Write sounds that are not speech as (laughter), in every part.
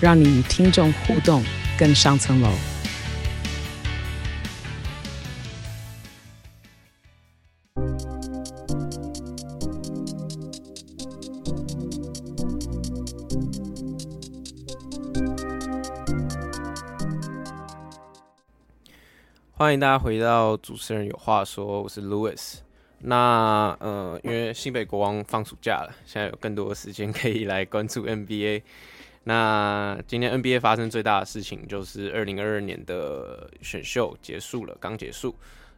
让你与听众互动更上层楼。欢迎大家回到主持人有话说，我是 Louis。那呃，因为新北国王放暑假了，现在有更多的时间可以来关注 NBA。那今天 NBA 发生最大的事情就是二零二二年的选秀结束了，刚结束。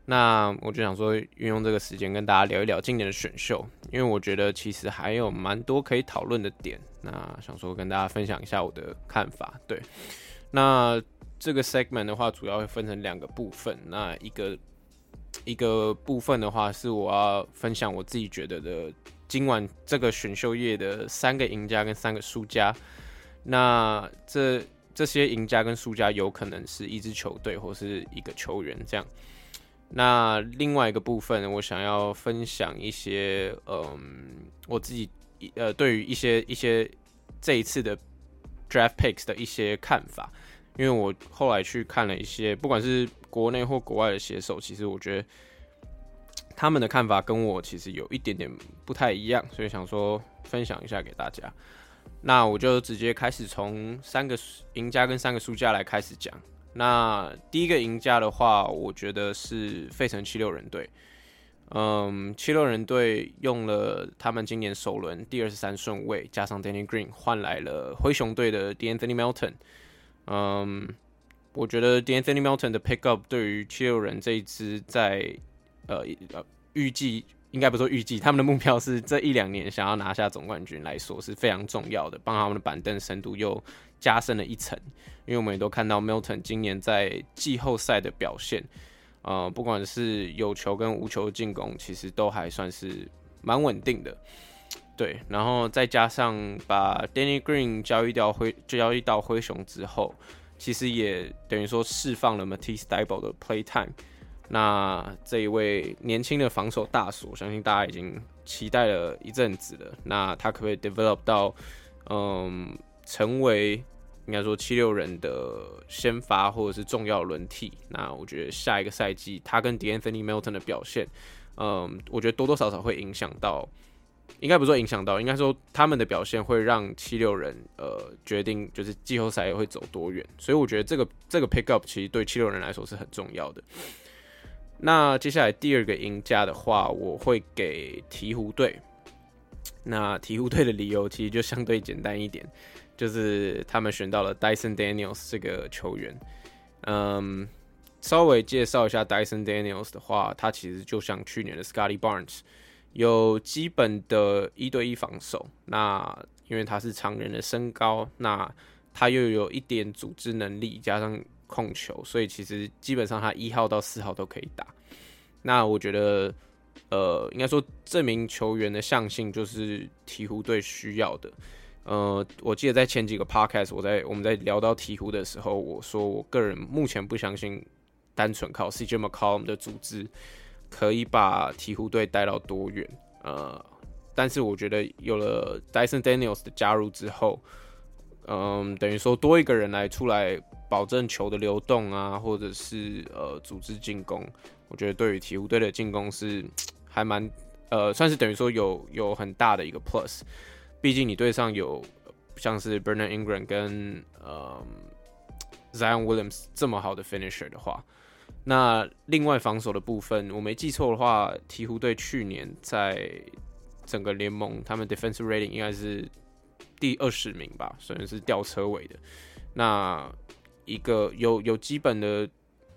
那我就想说，运用这个时间跟大家聊一聊今年的选秀，因为我觉得其实还有蛮多可以讨论的点。那想说跟大家分享一下我的看法。对，那。这个 segment 的话，主要会分成两个部分。那一个一个部分的话，是我要分享我自己觉得的今晚这个选秀夜的三个赢家跟三个输家。那这这些赢家跟输家有可能是一支球队或是一个球员这样。那另外一个部分，我想要分享一些，嗯，我自己呃对于一些一些这一次的 draft picks 的一些看法。因为我后来去看了一些，不管是国内或国外的写手，其实我觉得他们的看法跟我其实有一点点不太一样，所以想说分享一下给大家。那我就直接开始从三个赢家跟三个输家来开始讲。那第一个赢家的话，我觉得是费城七六人队。嗯，七六人队用了他们今年首轮第二十三顺位，加上 Danny Green 换来了灰熊队的 d a n t h o n y Melton。嗯我觉得 d a n t h o n y Melton 的 pick up 对于七六人这一支在呃呃预计应该不说预计，他们的目标是这一两年想要拿下总冠军来说是非常重要的，帮他们的板凳深度又加深了一层。因为我们也都看到 Milton 今年在季后赛的表现，呃，不管是有球跟无球进攻，其实都还算是蛮稳定的。对，然后再加上把 Danny Green 交易掉灰，交易到灰熊之后，其实也等于说释放了 Matisse Thybulle 的 play time。那这一位年轻的防守大锁，相信大家已经期待了一阵子了。那他可不可以 develop 到，嗯，成为应该说七六人的先发或者是重要轮替？那我觉得下一个赛季他跟 De'Anthony Melton 的表现，嗯，我觉得多多少少会影响到。应该不说影响到，应该说他们的表现会让七六人呃决定就是季后赛会走多远，所以我觉得这个这个 pick up 其实对七六人来说是很重要的。那接下来第二个赢家的话，我会给鹈鹕队。那鹈鹕队的理由其实就相对简单一点，就是他们选到了 Dyson Daniels 这个球员。嗯，稍微介绍一下 Dyson Daniels 的话，他其实就像去年的 Scottie Barnes。有基本的一对一防守，那因为他是常人的身高，那他又有一点组织能力，加上控球，所以其实基本上他一号到四号都可以打。那我觉得，呃，应该说这名球员的象性就是鹈鹕队需要的。呃，我记得在前几个 podcast，我在我们在聊到鹈鹕的时候，我说我个人目前不相信单纯靠 CJ McCollum 的组织。可以把鹈鹕队带到多远？呃，但是我觉得有了 Dyson Daniels 的加入之后，嗯，等于说多一个人来出来保证球的流动啊，或者是呃组织进攻，我觉得对于鹈鹕队的进攻是还蛮呃，算是等于说有有很大的一个 plus。毕竟你队上有像是 Brandon Ingram 跟呃 Zion Williams 这么好的 finisher 的话。那另外防守的部分，我没记错的话，鹈鹕队去年在整个联盟，他们 defensive rating 应该是第二十名吧，虽然是吊车尾的。那一个有有基本的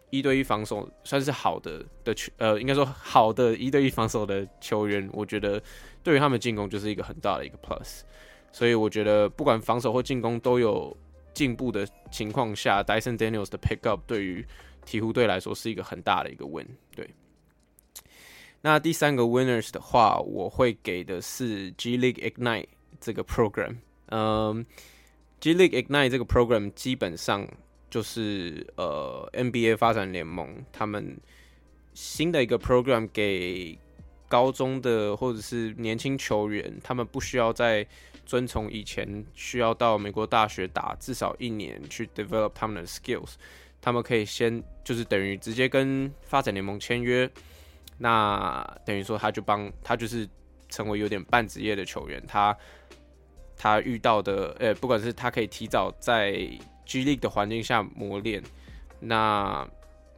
一对一防守，算是好的的球，呃，应该说好的一对一防守的球员，我觉得对于他们进攻就是一个很大的一个 plus。所以我觉得不管防守或进攻都有进步的情况下，Dyson Daniels 的 pick up 对于鹈鹕队来说是一个很大的一个 win。对，那第三个 winners 的话，我会给的是 G League Ignite 这个 program。嗯，G League Ignite 这个 program 基本上就是呃 NBA 发展联盟他们新的一个 program 给高中的或者是年轻球员，他们不需要再遵从以前需要到美国大学打至少一年去 develop 他们的 skills，他们可以先就是等于直接跟发展联盟签约，那等于说他就帮他就是成为有点半职业的球员，他他遇到的呃、不管是他可以提早在 G League 的环境下磨练，那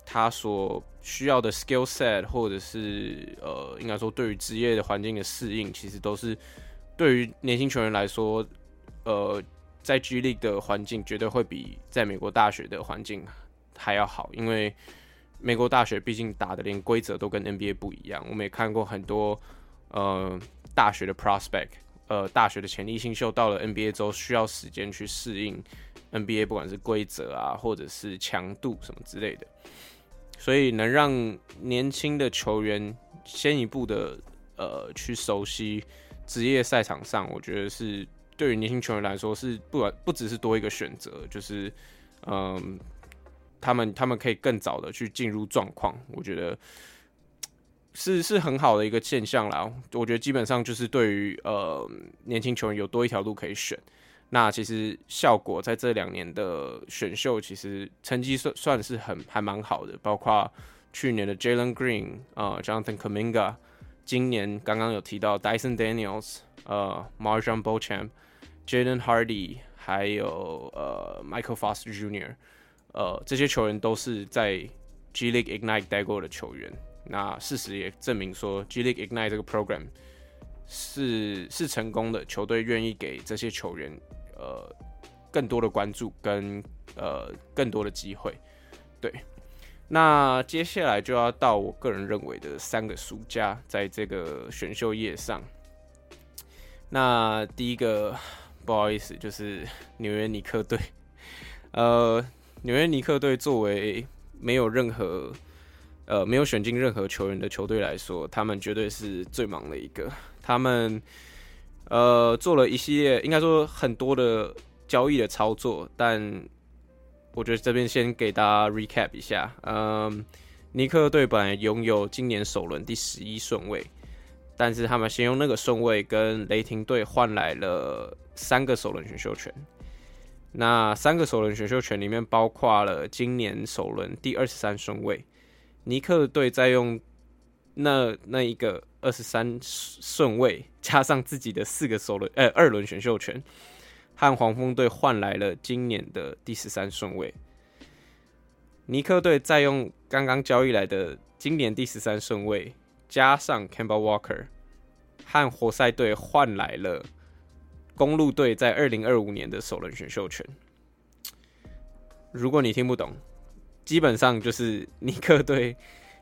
他所需要的 skill set 或者是呃应该说对于职业的环境的适应，其实都是。对于年轻球员来说，呃，在 G League 的环境绝对会比在美国大学的环境还要好，因为美国大学毕竟打的连规则都跟 NBA 不一样。我们也看过很多呃大学的 prospect，呃大学的潜力新秀到了 NBA 之后需要时间去适应 NBA，不管是规则啊，或者是强度什么之类的，所以能让年轻的球员先一步的呃去熟悉。职业赛场上，我觉得是对于年轻球员来说是不管不只是多一个选择，就是嗯，他们他们可以更早的去进入状况，我觉得是是很好的一个现象啦。我觉得基本上就是对于呃年轻球员有多一条路可以选。那其实效果在这两年的选秀，其实成绩算算是很还蛮好的，包括去年的 Jalen Green 啊、呃、Jonathan Kuminga。今年刚刚有提到 Dyson Daniels，呃，MarJon Beauchamp，Jaden Hardy，还有呃 Michael Foster Jr.，呃，这些球员都是在 G League Ignite 待过的球员。那事实也证明说，G League Ignite 这个 program 是是成功的，球队愿意给这些球员呃更多的关注跟呃更多的机会，对。那接下来就要到我个人认为的三个输家，在这个选秀夜上。那第一个不好意思，就是纽约尼克队。呃，纽约尼克队作为没有任何呃没有选进任何球员的球队来说，他们绝对是最忙的一个。他们呃做了一系列，应该说很多的交易的操作，但。我觉得这边先给大家 recap 一下，嗯，尼克队本来拥有今年首轮第十一顺位，但是他们先用那个顺位跟雷霆队换来了三个首轮选秀权。那三个首轮选秀权里面包括了今年首轮第二十三顺位，尼克队再用那那一个二十三顺位加上自己的四个首轮呃二轮选秀权。和黄蜂队换来了今年的第十三顺位，尼克队再用刚刚交易来的今年第十三顺位，加上 Campbell Walker，和活塞队换来了公路队在二零二五年的首轮选秀权。如果你听不懂，基本上就是尼克队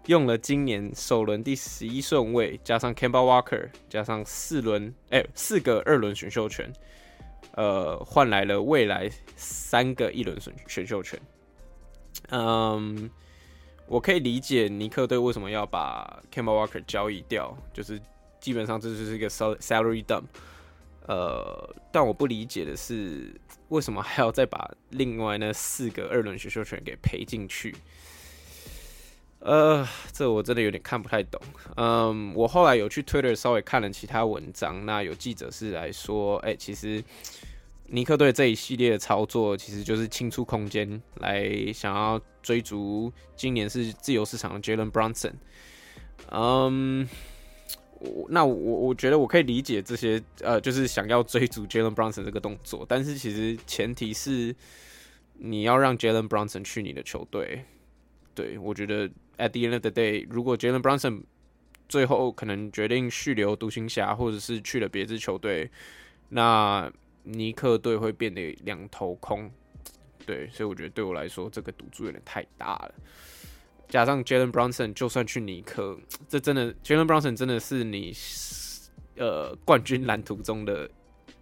用了今年首轮第十一顺位，加上 Kemba Walker，加上四轮哎四个二轮选秀权。呃，换来了未来三个一轮选选秀权。嗯，我可以理解尼克队为什么要把 Kemba Walker 交易掉，就是基本上这就是一个 salary dump。呃，但我不理解的是，为什么还要再把另外那四个二轮选秀权给赔进去？呃，这我真的有点看不太懂。嗯，我后来有去 Twitter 稍微看了其他文章，那有记者是来说，哎、其实尼克队这一系列的操作其实就是清出空间来想要追逐今年是自由市场的 Jalen Brunson。嗯，我那我我觉得我可以理解这些，呃，就是想要追逐 Jalen Brunson 这个动作，但是其实前提是你要让 Jalen Brunson 去你的球队。对，我觉得。At the end of the day，如果 Jalen Brunson 最后可能决定续留独行侠，或者是去了别支球队，那尼克队会变得两头空。对，所以我觉得对我来说，这个赌注有点太大了。加上 Jalen Brunson 就算去尼克，(tsk) 这真的 Jalen Brunson 真的是你呃冠军蓝图中的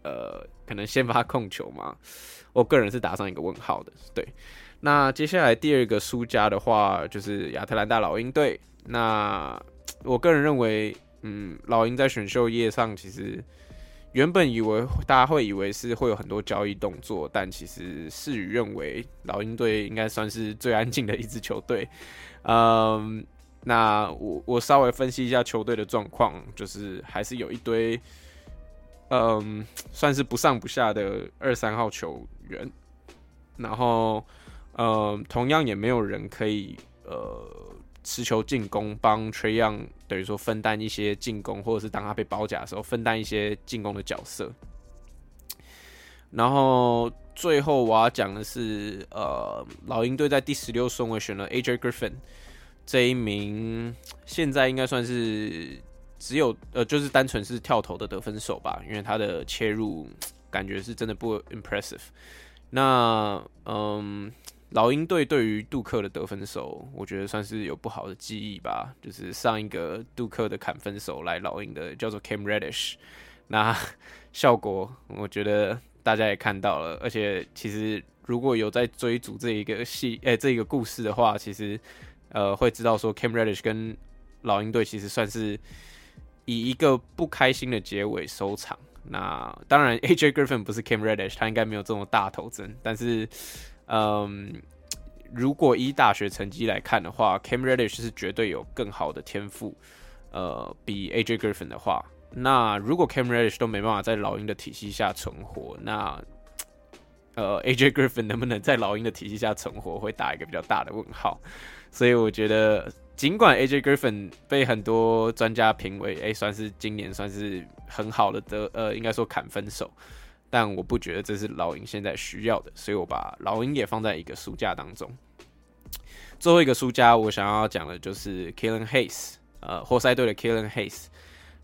呃可能先发控球吗？我个人是打上一个问号的。对，那接下来第二个输家的话，就是亚特兰大老鹰队。那 (tsk) 我个人认为，嗯，老鹰在选秀业上其实。原本以为大家会以为是会有很多交易动作，但其实事与愿违，老鹰队应该算是最安静的一支球队。嗯，那我我稍微分析一下球队的状况，就是还是有一堆，嗯，算是不上不下的二三号球员，然后，嗯，同样也没有人可以呃。持球进攻，帮 t r e y o n 等于说分担一些进攻，或者是当他被包夹的时候分担一些进攻的角色。然后最后我要讲的是，呃，老鹰队在第十六顺位选了 AJ Griffin 这一名，现在应该算是只有呃，就是单纯是跳投的得分手吧，因为他的切入感觉是真的不 impressive。那嗯。老鹰队对于杜克的得分手，我觉得算是有不好的记忆吧。就是上一个杜克的砍分手来老鹰的叫做 Cam Reddish，那效果我觉得大家也看到了。而且其实如果有在追逐这一个戏，诶、欸，这一个故事的话，其实呃会知道说 Cam Reddish 跟老鹰队其实算是以一个不开心的结尾收场。那当然 AJ Griffin 不是 Cam Reddish，他应该没有这么大头针，但是。嗯，如果以大学成绩来看的话，Cam Reddish 是绝对有更好的天赋。呃，比 AJ Griffin 的话，那如果 Cam Reddish 都没办法在老鹰的体系下存活，那呃 AJ Griffin 能不能在老鹰的体系下存活，会打一个比较大的问号。所以我觉得，尽管 AJ Griffin 被很多专家评为，哎、算是今年算是很好的得，呃，应该说砍分手。但我不觉得这是老鹰现在需要的，所以我把老鹰也放在一个输家当中。最后一个输家，我想要讲的就是 Killian Hayes，呃，活塞队的 Killian Hayes。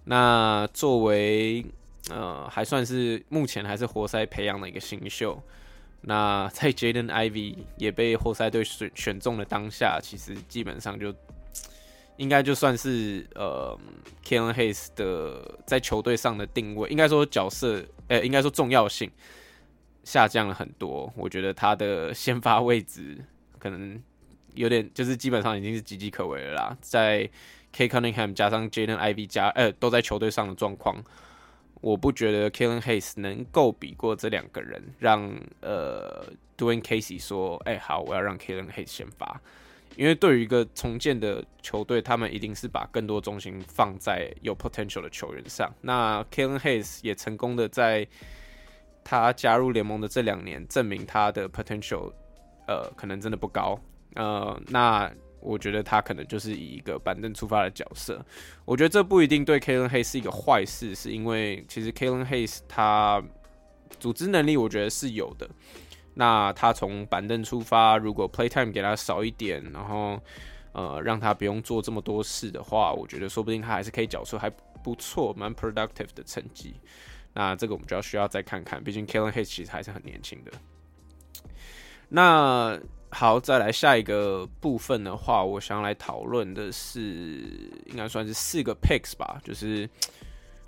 那作为呃，还算是目前还是活塞培养的一个新秀。那在 Jaden Ivy 也被活塞队选选中的当下，其实基本上就。应该就算是呃，Killian Hayes 的在球队上的定位，应该说角色，呃、应该说重要性下降了很多。我觉得他的先发位置可能有点，就是基本上已经是岌岌可危了啦。在 K Cunningham 加上 Jaden Ivy 加，呃，都在球队上的状况，我不觉得 Killian Hayes 能够比过这两个人，让呃 Dwane Casey 说，哎、好，我要让 Killian Hayes 先发。因为对于一个重建的球队，他们一定是把更多重心放在有 potential 的球员上。那 Killian Hayes 也成功的在他加入联盟的这两年，证明他的 potential，呃，可能真的不高。呃，那我觉得他可能就是以一个板凳出发的角色。我觉得这不一定对 Killian Hayes 是一个坏事，是因为其实 Killian Hayes 他组织能力，我觉得是有的。那他从板凳出发，如果 play time 给他少一点，然后呃让他不用做这么多事的话，我觉得说不定他还是可以缴出还不错、蛮 productive 的成绩。那这个我们就要需要再看看，毕竟 Killian Hayes 其实还是很年轻的。那好，再来下一个部分的话，我想来讨论的是，应该算是四个 picks 吧，就是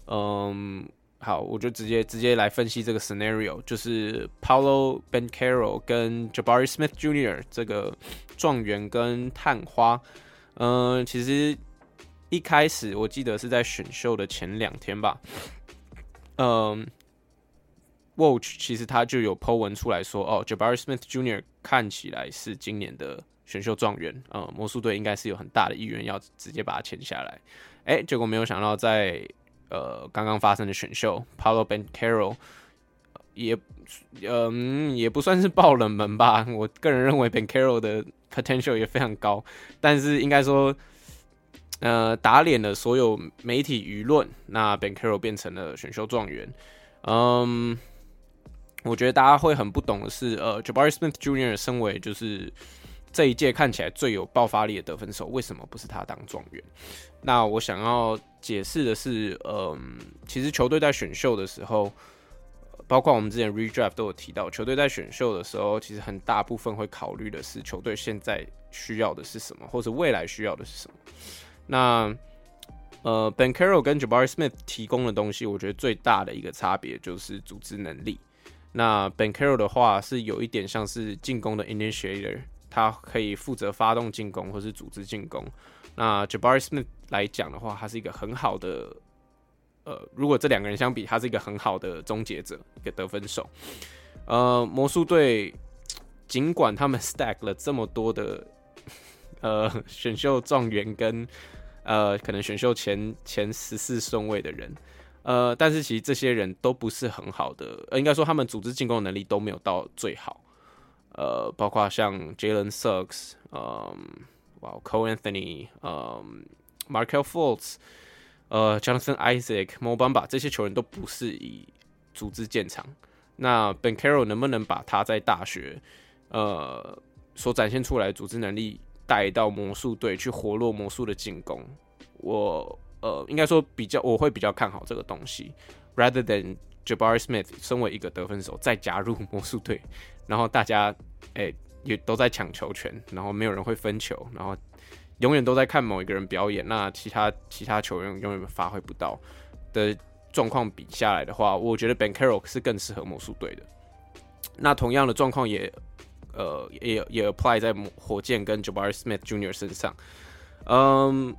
嗯。好，我就直接直接来分析这个 scenario，就是 Paolo Banchero 跟 Jabari Smith Jr. 这个状元跟探花。嗯，其实一开始我记得是在选秀的前两天吧。嗯 Watch 其实他就有 po 文出来说，哦，Jabari Smith Jr. 看起来是今年的选秀状元。嗯，魔术队应该是有很大的意愿要直接把他签下来。哎，结果没有想到在呃，刚刚发生的选秀，Paolo Banchero 也，嗯，也不算是爆冷门吧。(laughs) 我个人认为 Banchero 的 potential 也非常高，但是应该说，呃，打脸了所有媒体舆论，那 Banchero 变成了选秀状元。嗯，我觉得大家会很不懂的是，呃，Jabari Smith Jr. 身为就是。这一届看起来最有爆发力的得分手，为什么不是他当状元？那我想要解释的是，嗯，其实球队在选秀的时候，包括我们之前 redraft 都有提到，球队在选秀的时候，其实很大部分会考虑的是球队现在需要的是什么，或者未来需要的是什么。那呃 Ben Caro 跟 Jabari Smith 提供的东西，我觉得最大的一个差别就是组织能力。那 Ben Carroll 的话是有一点像是进攻的 initiator，他可以负责发动进攻或是组织进攻。那 Jabari Smith 来讲的话，他是一个很好的，呃，如果这两个人相比，他是一个很好的终结者，一个得分手。呃，魔术队尽管他们 stack 了这么多的 (laughs) 呃选秀状元跟呃可能选秀前前十四顺位的人。呃，但是其实这些人都不是很好的，呃，应该说他们组织进攻能力都没有到最好。呃，包括像 Jalen Suggs，嗯，哇，Cole Anthony，嗯，Markel Fultz，呃，Jonathan Isaac，Mo Bamba 这些球员都不是以组织建长。那 Banchero 能不能把他在大学呃所展现出来的组织能力带到魔术队去活络魔术的进攻？我。呃，应该说比较，我会比较看好这个东西，rather than Jabari Smith 身为一个得分手再加入魔术队，然后大家哎、也都在抢球权，然后没有人会分球，然后永远都在看某一个人表演，那其他其他球员永远发挥不到的状况比下来的话，我觉得 Banchero 是更适合魔术队的。那同样的状况也呃也也 apply 在火箭跟 Jabari Smith Jr. 身上，嗯。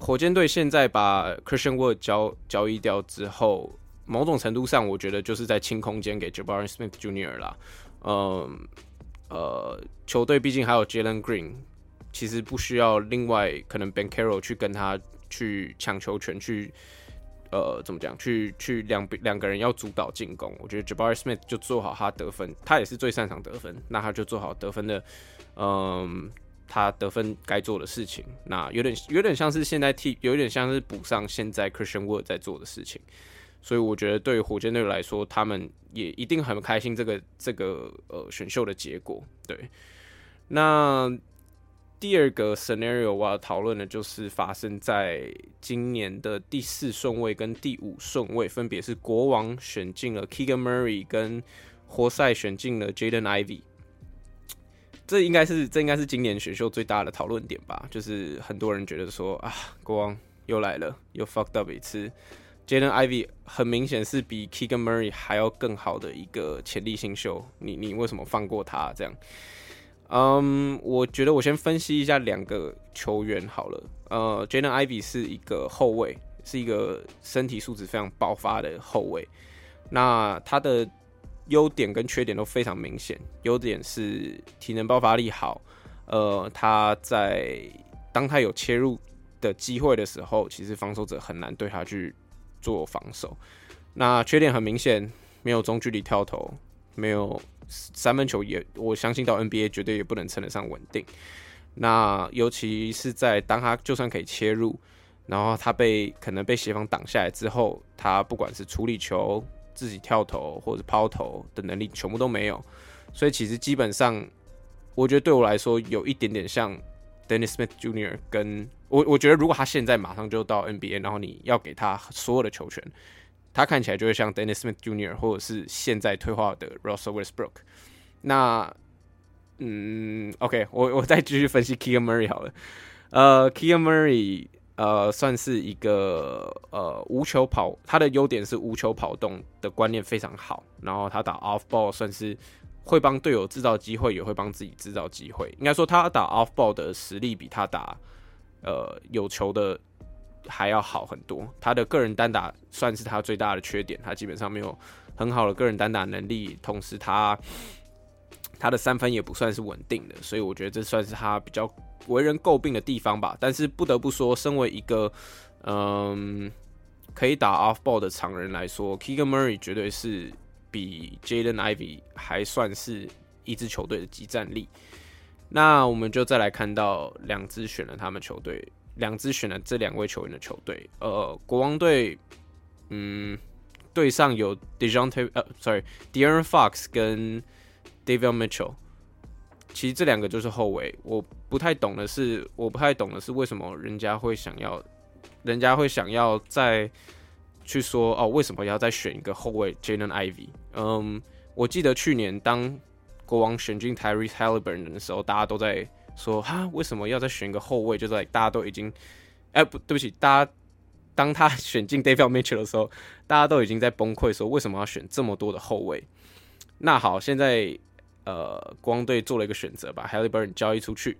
火箭队现在把 Christian Wood 交交易掉之后，某种程度上，我觉得就是在清空间给 Jabari Smith Jr. 啦。嗯，呃，球队毕竟还有 Jalen Green，其实不需要另外可能 Ben Carroll 去跟他去抢球权，去呃怎么讲，去去两两个人要主导进攻。我觉得 Jabari Smith 就做好他得分，他也是最擅长得分，那他就做好得分的，嗯。他得分该做的事情，那有点有点像是现在替，有点像是补上现在 Christian Wood 在做的事情，所以我觉得对于火箭队来说，他们也一定很开心这个这个呃选秀的结果。对，那第二个 scenario 我要讨论的就是发生在今年的第四顺位跟第五顺位，分别是国王选进了 Keegan Murray，跟活塞选进了 Jaden Ivy。这应该是这应该是今年选秀最大的讨论点吧，就是很多人觉得说啊，国王又来了，又 fucked up 一次。Jaden Ivey 很明显是比 Keegan Murray 还要更好的一个潜力新秀，你你为什么放过他这样？嗯，我觉得我先分析一下两个球员好了。呃，Jaden Ivey 是一个后卫，是一个身体素质非常爆发的后卫，那他的。优点跟缺点都非常明显。优点是体能爆发力好，呃，他在当他有切入的机会的时候，其实防守者很难对他去做防守。那缺点很明显，没有中距离跳投，没有三分球也，我相信到 NBA 绝对也不能称得上稳定。那尤其是在当他就算可以切入，然后他被可能被协防挡下来之后，他不管是处理球。自己跳投或者抛投的能力全部都没有，所以其实基本上，我觉得对我来说有一点点像 Dennis Smith Jr. 跟我，我觉得如果他现在马上就到 NBA，然后你要给他所有的球权，他看起来就会像 Dennis Smith Jr. 或者是现在退化的 Russell Westbrook。那，嗯，OK，我我再继续分析 k i a Murray 好了，呃 k i a Murray。呃，算是一个呃无球跑，他的优点是无球跑动的观念非常好，然后他打 off ball 算是会帮队友制造机会，也会帮自己制造机会。应该说他打 off ball 的实力比他打呃有球的还要好很多。他的个人单打算是他最大的缺点，他基本上没有很好的个人单打能力，同时他他的三分也不算是稳定的，所以我觉得这算是他比较。为人诟病的地方吧，但是不得不说，身为一个嗯可以打 off ball 的常人来说，Keegan Murray 绝对是比 Jaden Ivy 还算是一支球队的即战力。那我们就再来看到两支选了他们球队，两支选了这两位球员的球队。呃，国王队，嗯，队上有 Dejounte 呃，sorry，De'Aaron Fox 跟 Davion Mitchell。其实这两个就是后卫，我不太懂的是，我不太懂的是为什么人家会想要，人家会想要再去说哦，为什么要再选一个后卫 Jaden Ivy 嗯，我记得去年当国王选进 Tyrese Haliburton 的时候，大家都在说哈，为什么要再选一个后卫？就在大家都已经，哎，不对不起，大家当他选进 Davion Mitchell 的时候，大家都已经在崩溃说为什么要选这么多的后卫？那好，现在呃，国王队做了一个选择，把 Halliburton 交易出去，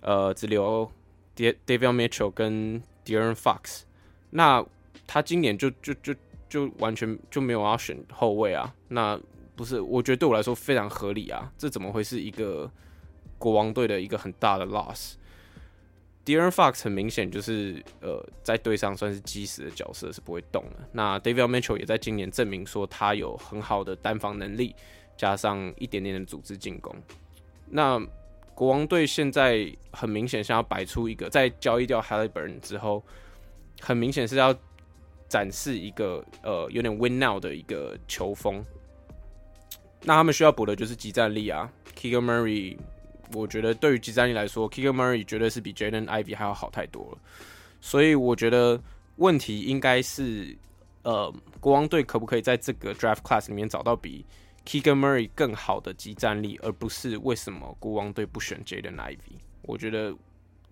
呃，只留 Davion Mitchell 跟 De'Aaron Fox。那他今年就就就就完全就没有要选后卫啊？那不是？我觉得对我来说非常合理啊！这怎么会是一个国王队的一个很大的 loss？De'Aaron Fox 很明显就是呃，在队上算是基石的角色，是不会动的。那 Davion Mitchell 也在今年证明说他有很好的单防能力，加上一点点的组织进攻。那国王队现在很明显想要摆出一个，在交易掉 Haliburton 之后，很明显是要展示一个呃有点 Win Now 的一个球风。那他们需要补的就是集战力啊，Keegan Murray。我觉得对于集战力来说，Keegan Murray 绝对是比 Jaden Ivy 还要好太多了。所以我觉得问题应该是，呃，国王队可不可以在这个 Draft Class 里面找到比 Keegan Murray 更好的即战力，而不是为什么国王队不选 Jaden Ivy 我觉得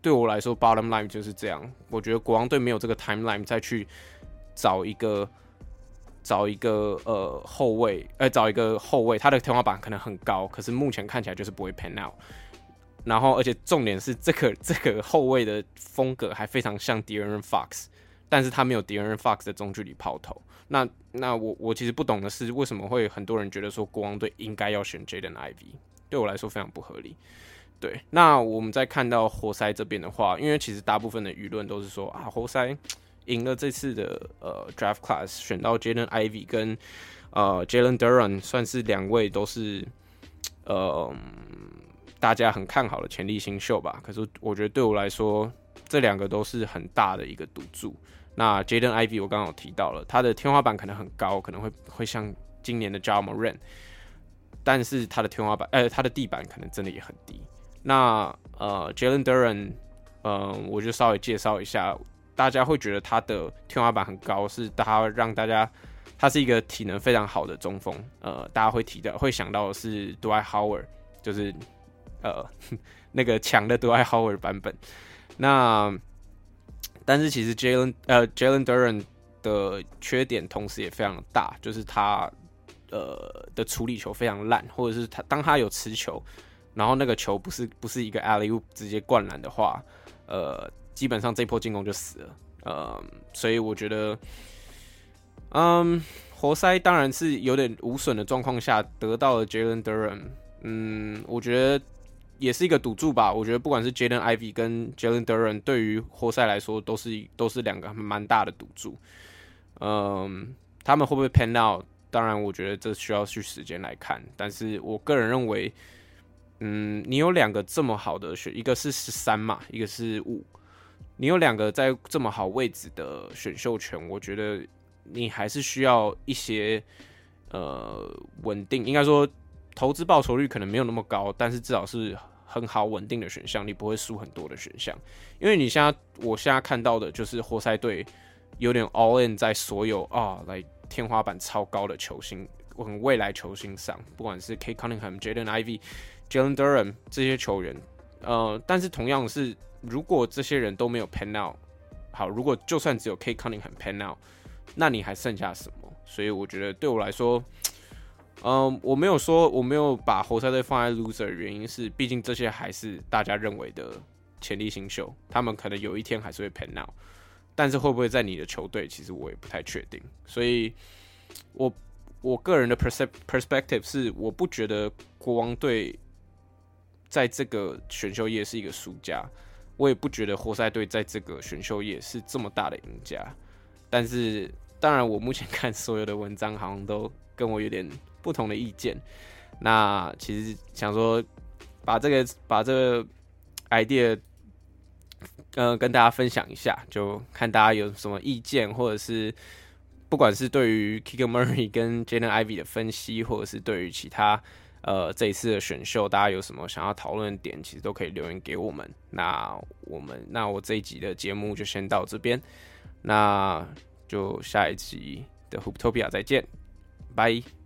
对我来说，Bottom Line 就是这样。我觉得国王队没有这个 Timeline 再去找一个找一个呃后卫，呃找一个后卫，他的天花板可能很高，可是目前看起来就是不会 Pan Out。然后，而且重点是，这个这个后卫的风格还非常像 De'Aaron Fox，但是他没有 De'Aaron Fox 的中距离抛投。那那我我其实不懂的是，为什么会很多人觉得说国王队应该要选 Jaden Ivy？对我来说非常不合理。对，那我们再看到活塞这边的话，因为其实大部分的舆论都是说啊，活塞赢了这次的呃 Draft Class，选到 Jaden Ivy 跟呃 Jalen Duren，算是两位都是呃。大家很看好的潜力新秀吧，可是我觉得对我来说，这两个都是很大的一个赌注。那 Jaden Ivy 我刚刚有提到了，他的天花板可能很高，可能会会像今年的 jamoren 但是他的天花板，呃，他的地板可能真的也很低。那呃，Jalen Duran，呃，我就稍微介绍一下，大家会觉得他的天花板很高，是他让大家，他是一个体能非常好的中锋，呃，大家会提到，会想到的是 Dwight Howard，就是。呃，(laughs) 那个强的 Dwight Howard 版本，那但是其实 Jalen 呃 Jalen Duran 的缺点同时也非常大，就是他呃的处理球非常烂，或者是他当他有持球，然后那个球不是不是一个 alley 直接灌篮的话，呃，基本上这波进攻就死了，呃，所以我觉得，嗯，活塞当然是有点无损的状况下得到了 Jalen Duran，嗯，我觉得。也是一个赌注吧，我觉得不管是 Jaden Ivy 跟 Jalen Duren，对于活塞来说都是都是两个蛮大的赌注。嗯，他们会不会 pan out？当然，我觉得这需要去时间来看。但是我个人认为，嗯，你有两个这么好的选，一个是十三嘛，一个是五，你有两个在这么好位置的选秀权，我觉得你还是需要一些呃稳定，应该说投资报酬率可能没有那么高，但是至少是。很好稳定的选项，你不会输很多的选项，因为你现在我现在看到的就是活塞队有点 all in 在所有啊来天花板超高的球星，很未来球星上，不管是 K Cunningham、Jaden i v y、Jalen Durham 这些球员，呃，但是同样是如果这些人都没有 pan out，好，如果就算只有 K Cunningham pan out，那你还剩下什么？所以我觉得对我来说。嗯，我没有说我没有把活塞队放在 loser 的原因是，毕竟这些还是大家认为的潜力新秀，他们可能有一天还是会 pan out，但是会不会在你的球队，其实我也不太确定。所以我，我我个人的 perspective 是，我不觉得国王队在这个选秀夜是一个输家，我也不觉得活塞队在这个选秀夜是这么大的赢家。但是，当然，我目前看所有的文章好像都跟我有点。不同的意见，那其实想说把这个把这个 idea，呃，跟大家分享一下，就看大家有什么意见，或者是不管是对于 Keegan Murray 跟 Jaden Ivy 的分析，或者是对于其他呃这一次的选秀，大家有什么想要讨论的点，其实都可以留言给我们。那我们那我这一集的节目就先到这边，那就下一集的 Hooptopia 再见，拜。